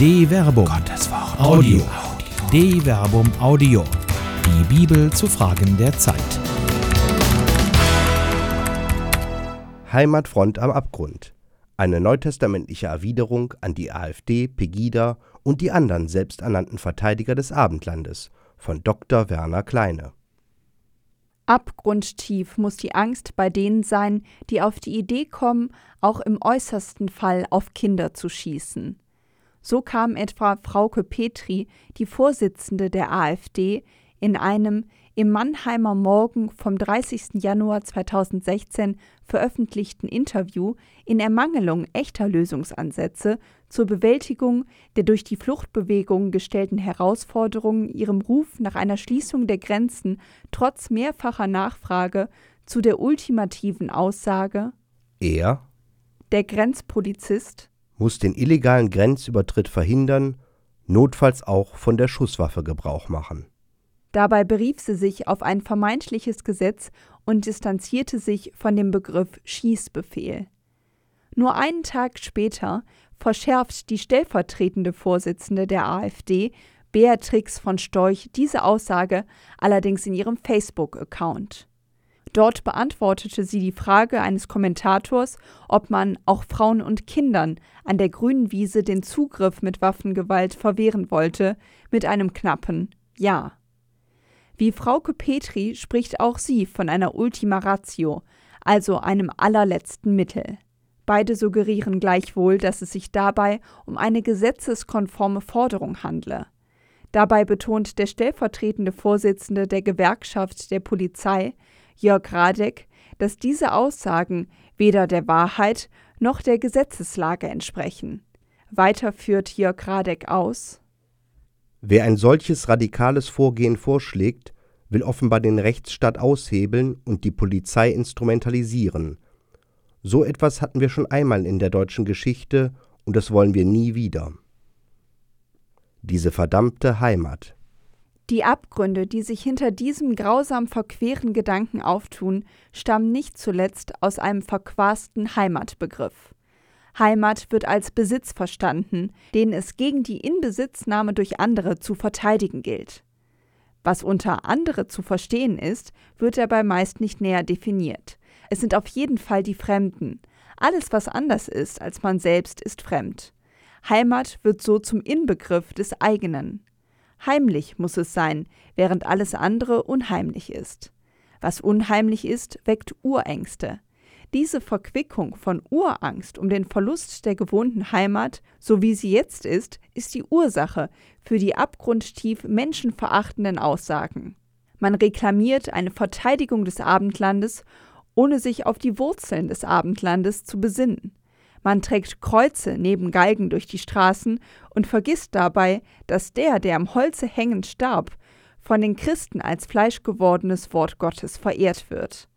De Verbum. Gottes Wort. Audio. De Verbum Audio. Die Bibel zu Fragen der Zeit. Heimatfront am Abgrund. Eine neutestamentliche Erwiderung an die AfD, Pegida und die anderen selbsternannten Verteidiger des Abendlandes von Dr. Werner Kleine. Abgrundtief muss die Angst bei denen sein, die auf die Idee kommen, auch im äußersten Fall auf Kinder zu schießen. So kam etwa Frauke Petri, die Vorsitzende der AfD, in einem im Mannheimer Morgen vom 30. Januar 2016 veröffentlichten Interview in Ermangelung echter Lösungsansätze zur Bewältigung der durch die Fluchtbewegung gestellten Herausforderungen ihrem Ruf nach einer Schließung der Grenzen trotz mehrfacher Nachfrage zu der ultimativen Aussage Er Der Grenzpolizist muss den illegalen Grenzübertritt verhindern, notfalls auch von der Schusswaffe Gebrauch machen. Dabei berief sie sich auf ein vermeintliches Gesetz und distanzierte sich von dem Begriff Schießbefehl. Nur einen Tag später verschärft die stellvertretende Vorsitzende der AfD, Beatrix von Storch, diese Aussage allerdings in ihrem Facebook-Account. Dort beantwortete sie die Frage eines Kommentators, ob man auch Frauen und Kindern an der grünen Wiese den Zugriff mit Waffengewalt verwehren wollte, mit einem knappen Ja. Wie Frauke Petri spricht auch sie von einer Ultima Ratio, also einem allerletzten Mittel. Beide suggerieren gleichwohl, dass es sich dabei um eine gesetzeskonforme Forderung handle. Dabei betont der stellvertretende Vorsitzende der Gewerkschaft der Polizei, Jörg Radeck, dass diese Aussagen weder der Wahrheit noch der Gesetzeslage entsprechen. Weiter führt Jörg Radeck aus Wer ein solches radikales Vorgehen vorschlägt, will offenbar den Rechtsstaat aushebeln und die Polizei instrumentalisieren. So etwas hatten wir schon einmal in der deutschen Geschichte und das wollen wir nie wieder. Diese verdammte Heimat. Die Abgründe, die sich hinter diesem grausam verqueren Gedanken auftun, stammen nicht zuletzt aus einem verquasten Heimatbegriff. Heimat wird als Besitz verstanden, den es gegen die Inbesitznahme durch andere zu verteidigen gilt. Was unter andere zu verstehen ist, wird dabei meist nicht näher definiert. Es sind auf jeden Fall die Fremden. Alles, was anders ist als man selbst, ist fremd. Heimat wird so zum Inbegriff des eigenen. Heimlich muss es sein, während alles andere unheimlich ist. Was unheimlich ist, weckt Urängste. Diese Verquickung von Urangst um den Verlust der gewohnten Heimat, so wie sie jetzt ist, ist die Ursache für die abgrundtief menschenverachtenden Aussagen. Man reklamiert eine Verteidigung des Abendlandes, ohne sich auf die Wurzeln des Abendlandes zu besinnen. Man trägt Kreuze neben Galgen durch die Straßen und vergisst dabei, dass der, der am Holze hängend starb, von den Christen als fleischgewordenes Wort Gottes verehrt wird.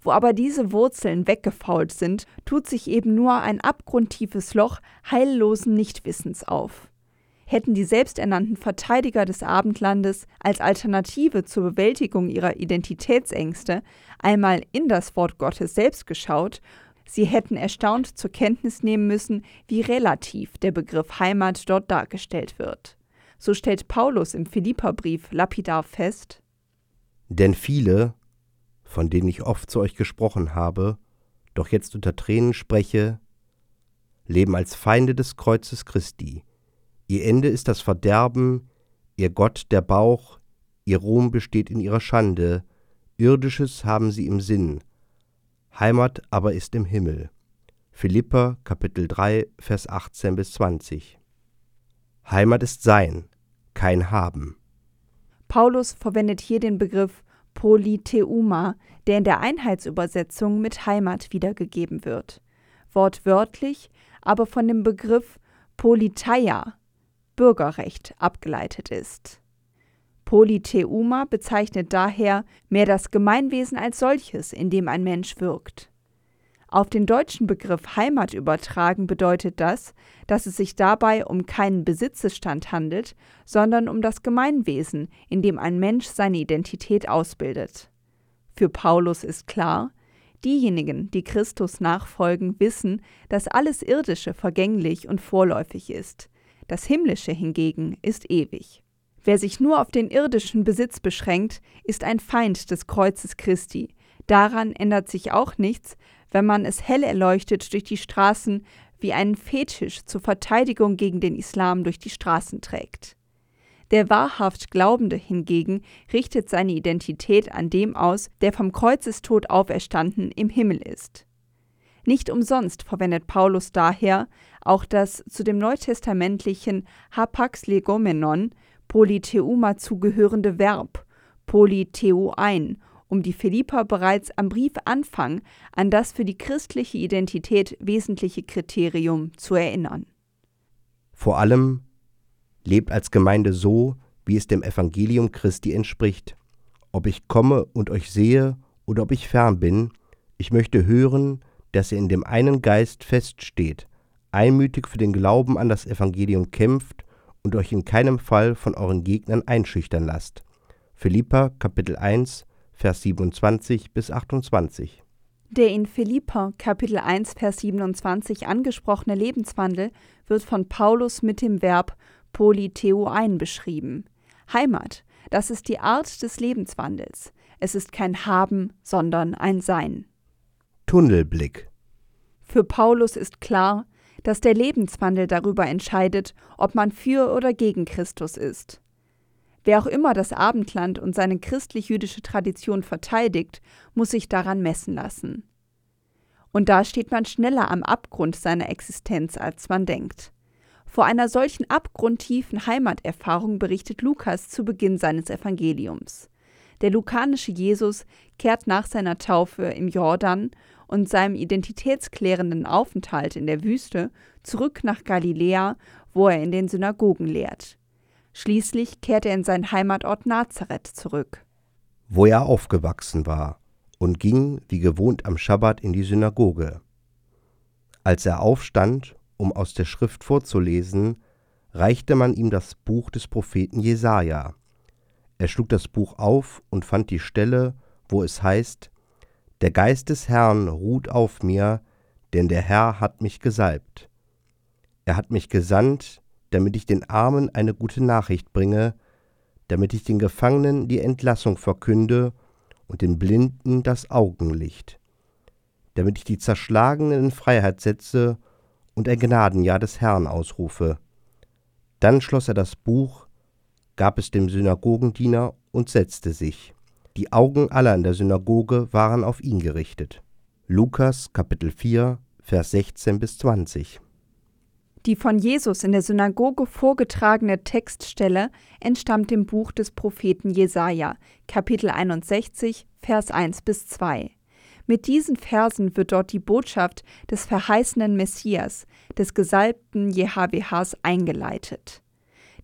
Wo aber diese Wurzeln weggefault sind, tut sich eben nur ein abgrundtiefes Loch heillosen Nichtwissens auf. Hätten die selbsternannten Verteidiger des Abendlandes als Alternative zur Bewältigung ihrer Identitätsängste einmal in das Wort Gottes selbst geschaut, sie hätten erstaunt zur Kenntnis nehmen müssen, wie relativ der Begriff Heimat dort dargestellt wird. So stellt Paulus im Philipperbrief lapidar fest: Denn viele, von denen ich oft zu euch gesprochen habe, doch jetzt unter Tränen spreche, leben als Feinde des Kreuzes Christi. Ihr Ende ist das Verderben, ihr Gott der Bauch, ihr Ruhm besteht in ihrer Schande, irdisches haben sie im Sinn, Heimat aber ist im Himmel. Philippa Kapitel 3 Vers 18 bis 20. Heimat ist sein, kein Haben. Paulus verwendet hier den Begriff Polytheuma, der in der Einheitsübersetzung mit Heimat wiedergegeben wird. Wortwörtlich aber von dem Begriff Politeia, Bürgerrecht, abgeleitet ist. Polytheuma bezeichnet daher mehr das Gemeinwesen als solches, in dem ein Mensch wirkt. Auf den deutschen Begriff Heimat übertragen bedeutet das, dass es sich dabei um keinen Besitzesstand handelt, sondern um das Gemeinwesen, in dem ein Mensch seine Identität ausbildet. Für Paulus ist klar, diejenigen, die Christus nachfolgen, wissen, dass alles Irdische vergänglich und vorläufig ist. das himmlische hingegen ist ewig. Wer sich nur auf den irdischen Besitz beschränkt, ist ein Feind des Kreuzes Christi. Daran ändert sich auch nichts, wenn man es hell erleuchtet durch die Straßen wie einen Fetisch zur Verteidigung gegen den Islam durch die Straßen trägt. Der wahrhaft Glaubende hingegen richtet seine Identität an dem aus, der vom Kreuzestod auferstanden im Himmel ist. Nicht umsonst verwendet Paulus daher auch das zu dem neutestamentlichen hapax legomenon polytheuma zugehörende Verb polytheuein, um die Philipper bereits am Briefanfang an das für die christliche Identität wesentliche Kriterium zu erinnern. Vor allem lebt als Gemeinde so, wie es dem Evangelium Christi entspricht. Ob ich komme und euch sehe oder ob ich fern bin, ich möchte hören, dass ihr in dem einen Geist feststeht, einmütig für den Glauben an das Evangelium kämpft und euch in keinem Fall von euren Gegnern einschüchtern lasst. Philippa Kapitel 1 Vers 27 bis 28. Der in Philippa Kapitel 1 Vers 27 angesprochene Lebenswandel wird von Paulus mit dem Verb polytheoein beschrieben. Heimat, das ist die Art des Lebenswandels. Es ist kein Haben, sondern ein Sein. Tunnelblick. Für Paulus ist klar, dass der Lebenswandel darüber entscheidet, ob man für oder gegen Christus ist. Wer auch immer das Abendland und seine christlich-jüdische Tradition verteidigt, muss sich daran messen lassen. Und da steht man schneller am Abgrund seiner Existenz, als man denkt. Vor einer solchen abgrundtiefen Heimaterfahrung berichtet Lukas zu Beginn seines Evangeliums. Der lukanische Jesus kehrt nach seiner Taufe im Jordan und seinem identitätsklärenden Aufenthalt in der Wüste zurück nach Galiläa, wo er in den Synagogen lehrt. Schließlich kehrt er in seinen Heimatort Nazareth zurück, wo er aufgewachsen war, und ging wie gewohnt am Schabbat in die Synagoge. Als er aufstand, um aus der Schrift vorzulesen, reichte man ihm das Buch des Propheten Jesaja. Er schlug das Buch auf und fand die Stelle, wo es heißt: der Geist des Herrn ruht auf mir, denn der Herr hat mich gesalbt. Er hat mich gesandt, damit ich den Armen eine gute Nachricht bringe, damit ich den Gefangenen die Entlassung verkünde und den Blinden das Augenlicht, damit ich die Zerschlagenen in Freiheit setze und ein Gnadenjahr des Herrn ausrufe. Dann schloss er das Buch, gab es dem Synagogendiener und setzte sich. Die Augen aller in der Synagoge waren auf ihn gerichtet. Lukas Kapitel 4, Vers 16 bis 20. Die von Jesus in der Synagoge vorgetragene Textstelle entstammt dem Buch des Propheten Jesaja, Kapitel 61, Vers 1 bis 2. Mit diesen Versen wird dort die Botschaft des verheißenen Messias, des gesalbten JHWHs eingeleitet.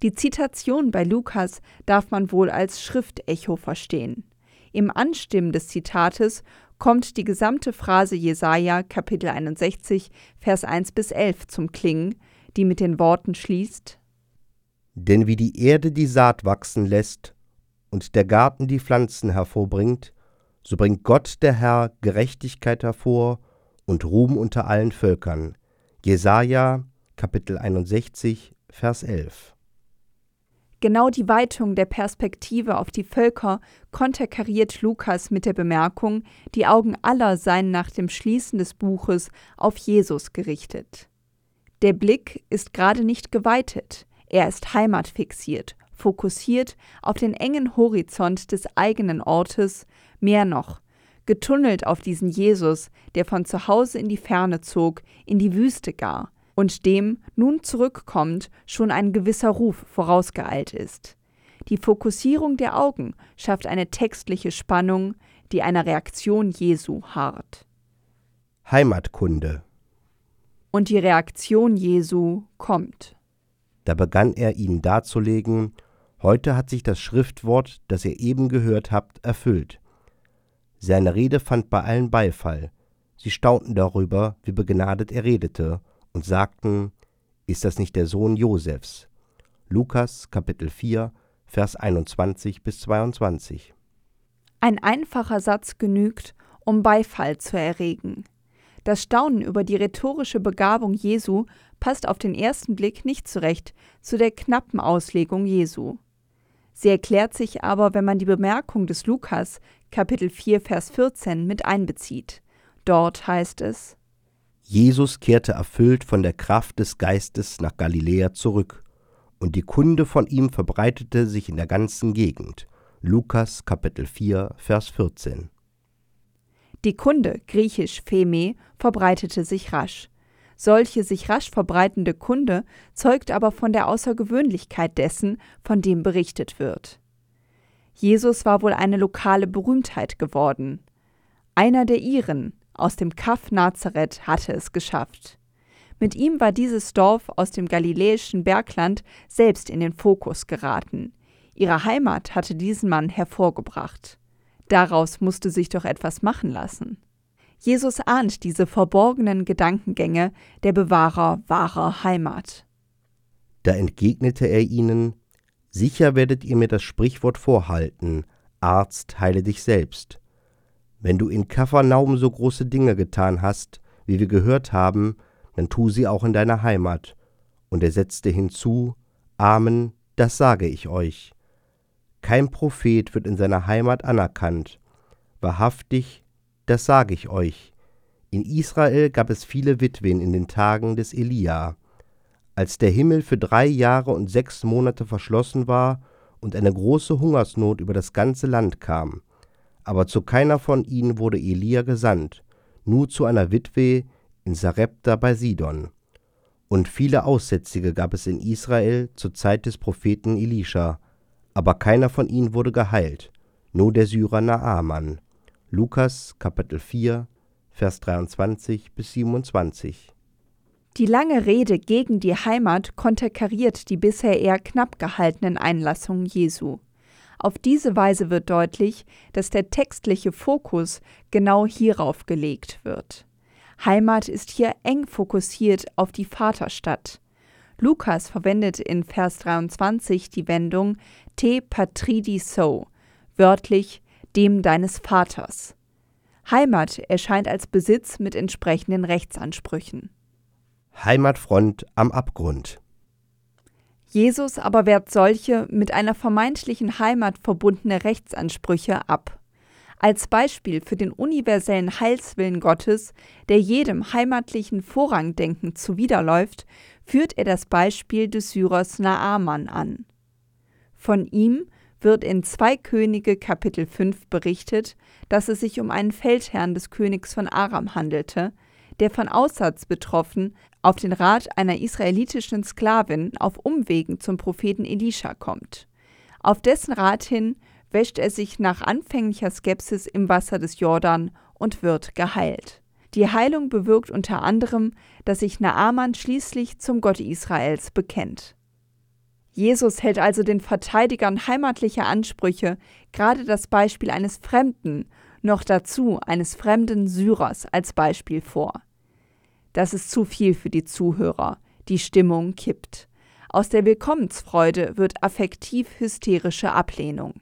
Die Zitation bei Lukas darf man wohl als Schriftecho verstehen. Im Anstimmen des Zitates kommt die gesamte Phrase Jesaja, Kapitel 61, Vers 1 bis 11 zum Klingen, die mit den Worten schließt: Denn wie die Erde die Saat wachsen lässt und der Garten die Pflanzen hervorbringt, so bringt Gott der Herr Gerechtigkeit hervor und Ruhm unter allen Völkern. Jesaja, Kapitel 61, Vers 11. Genau die Weitung der Perspektive auf die Völker konterkariert Lukas mit der Bemerkung, die Augen aller seien nach dem Schließen des Buches auf Jesus gerichtet. Der Blick ist gerade nicht geweitet, er ist heimatfixiert, fokussiert auf den engen Horizont des eigenen Ortes, mehr noch, getunnelt auf diesen Jesus, der von zu Hause in die Ferne zog, in die Wüste gar, und dem nun zurückkommt schon ein gewisser Ruf vorausgeeilt ist. Die Fokussierung der Augen schafft eine textliche Spannung, die einer Reaktion Jesu harrt. Heimatkunde. Und die Reaktion Jesu kommt. Da begann er ihnen darzulegen, heute hat sich das Schriftwort, das ihr eben gehört habt, erfüllt. Seine Rede fand bei allen Beifall. Sie staunten darüber, wie begnadet er redete, und sagten, ist das nicht der Sohn Josefs? Lukas Kapitel 4, Vers 21 bis 22. Ein einfacher Satz genügt, um Beifall zu erregen. Das Staunen über die rhetorische Begabung Jesu passt auf den ersten Blick nicht zurecht zu der knappen Auslegung Jesu. Sie erklärt sich aber, wenn man die Bemerkung des Lukas, Kapitel 4, Vers 14, mit einbezieht. Dort heißt es: Jesus kehrte erfüllt von der Kraft des Geistes nach Galiläa zurück, und die Kunde von ihm verbreitete sich in der ganzen Gegend. Lukas Kapitel 4, Vers 14. Die Kunde, griechisch Pheme, verbreitete sich rasch. Solche sich rasch verbreitende Kunde zeugt aber von der Außergewöhnlichkeit dessen, von dem berichtet wird. Jesus war wohl eine lokale Berühmtheit geworden. Einer der Iren aus dem Kaff Nazareth hatte es geschafft. Mit ihm war dieses Dorf aus dem galiläischen Bergland selbst in den Fokus geraten. Ihre Heimat hatte diesen Mann hervorgebracht. Daraus musste sich doch etwas machen lassen. Jesus ahnt diese verborgenen Gedankengänge der Bewahrer wahrer Heimat. Da entgegnete er ihnen, Sicher werdet ihr mir das Sprichwort vorhalten, Arzt, heile dich selbst. Wenn du in Kapharnaum so große Dinge getan hast, wie wir gehört haben, dann tu sie auch in deiner Heimat. Und er setzte hinzu, Amen, das sage ich euch. Kein Prophet wird in seiner Heimat anerkannt. Wahrhaftig, das sage ich euch. In Israel gab es viele Witwen in den Tagen des Elia. Als der Himmel für drei Jahre und sechs Monate verschlossen war und eine große Hungersnot über das ganze Land kam. Aber zu keiner von ihnen wurde Elia gesandt, nur zu einer Witwe in Sarepta bei Sidon. Und viele Aussätzige gab es in Israel zur Zeit des Propheten Elisha, aber keiner von ihnen wurde geheilt, nur der Syrer Naaman. Lukas Kapitel 4, Vers 23 bis 27. Die lange Rede gegen die Heimat konterkariert die bisher eher knapp gehaltenen Einlassungen Jesu. Auf diese Weise wird deutlich, dass der textliche Fokus genau hierauf gelegt wird. Heimat ist hier eng fokussiert auf die Vaterstadt. Lukas verwendet in Vers 23 die Wendung te patridi so, wörtlich dem deines Vaters. Heimat erscheint als Besitz mit entsprechenden Rechtsansprüchen. Heimatfront am Abgrund. Jesus aber wehrt solche mit einer vermeintlichen Heimat verbundene Rechtsansprüche ab. Als Beispiel für den universellen Heilswillen Gottes, der jedem heimatlichen Vorrangdenken zuwiderläuft, führt er das Beispiel des Syrers Naaman an. Von ihm wird in 2 Könige Kapitel 5 berichtet, dass es sich um einen Feldherrn des Königs von Aram handelte, der von Aussatz betroffen auf den Rat einer israelitischen Sklavin auf Umwegen zum Propheten Elisha kommt. Auf dessen Rat hin wäscht er sich nach anfänglicher Skepsis im Wasser des Jordan und wird geheilt. Die Heilung bewirkt unter anderem, dass sich Naaman schließlich zum Gott Israels bekennt. Jesus hält also den Verteidigern heimatlicher Ansprüche gerade das Beispiel eines Fremden, noch dazu eines fremden Syrers als Beispiel vor. Das ist zu viel für die Zuhörer. Die Stimmung kippt. Aus der Willkommensfreude wird affektiv hysterische Ablehnung.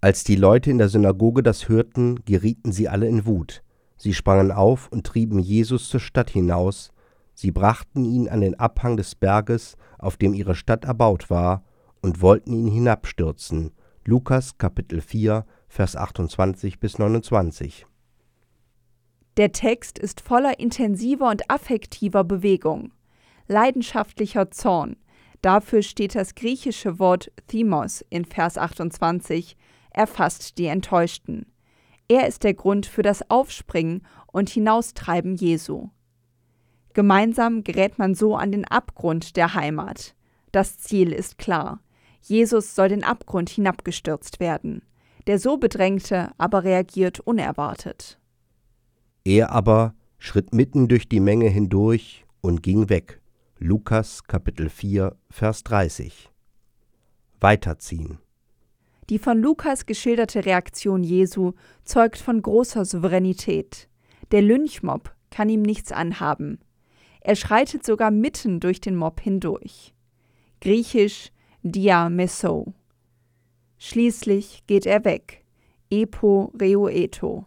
Als die Leute in der Synagoge das hörten, gerieten sie alle in Wut. Sie sprangen auf und trieben Jesus zur Stadt hinaus, Sie brachten ihn an den Abhang des Berges, auf dem ihre Stadt erbaut war, und wollten ihn hinabstürzen. Lukas Kapitel 4, Vers 28 bis 29. Der Text ist voller intensiver und affektiver Bewegung, leidenschaftlicher Zorn. Dafür steht das griechische Wort Thymos in Vers 28, erfasst die Enttäuschten. Er ist der Grund für das Aufspringen und Hinaustreiben Jesu. Gemeinsam gerät man so an den Abgrund der Heimat. Das Ziel ist klar. Jesus soll den Abgrund hinabgestürzt werden. Der so Bedrängte aber reagiert unerwartet. Er aber schritt mitten durch die Menge hindurch und ging weg. Lukas Kapitel 4, Vers 30. Weiterziehen. Die von Lukas geschilderte Reaktion Jesu zeugt von großer Souveränität. Der Lynchmob kann ihm nichts anhaben. Er schreitet sogar mitten durch den Mob hindurch. Griechisch diameso. Schließlich geht er weg. Epo reueto.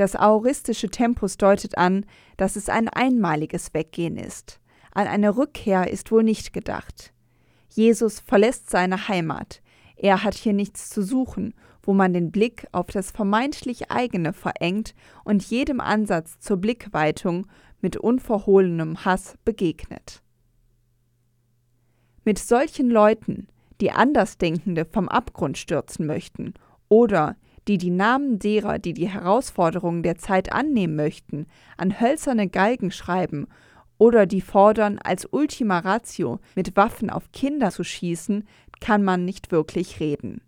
Das aoristische Tempus deutet an, dass es ein einmaliges Weggehen ist. An eine Rückkehr ist wohl nicht gedacht. Jesus verlässt seine Heimat. Er hat hier nichts zu suchen, wo man den Blick auf das vermeintlich eigene verengt und jedem Ansatz zur Blickweitung mit unverhohlenem Hass begegnet. Mit solchen Leuten, die Andersdenkende vom Abgrund stürzen möchten oder die die Namen derer, die die Herausforderungen der Zeit annehmen möchten, an hölzerne Galgen schreiben oder die fordern, als Ultima Ratio mit Waffen auf Kinder zu schießen, kann man nicht wirklich reden.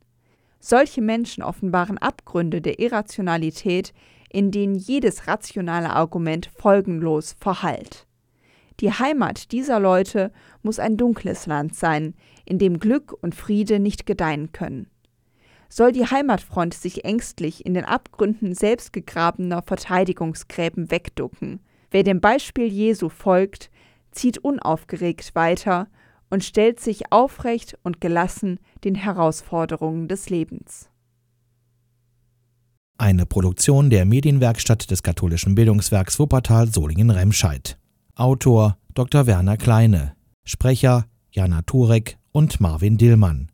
Solche Menschen offenbaren Abgründe der Irrationalität, in denen jedes rationale Argument folgenlos verhallt. Die Heimat dieser Leute muss ein dunkles Land sein, in dem Glück und Friede nicht gedeihen können. Soll die Heimatfront sich ängstlich in den Abgründen selbstgegrabener Verteidigungsgräben wegducken, wer dem Beispiel Jesu folgt, zieht unaufgeregt weiter und stellt sich aufrecht und gelassen den Herausforderungen des Lebens. Eine Produktion der Medienwerkstatt des katholischen Bildungswerks Wuppertal Solingen-Remscheid. Autor Dr. Werner Kleine. Sprecher Jana Turek und Marvin Dillmann.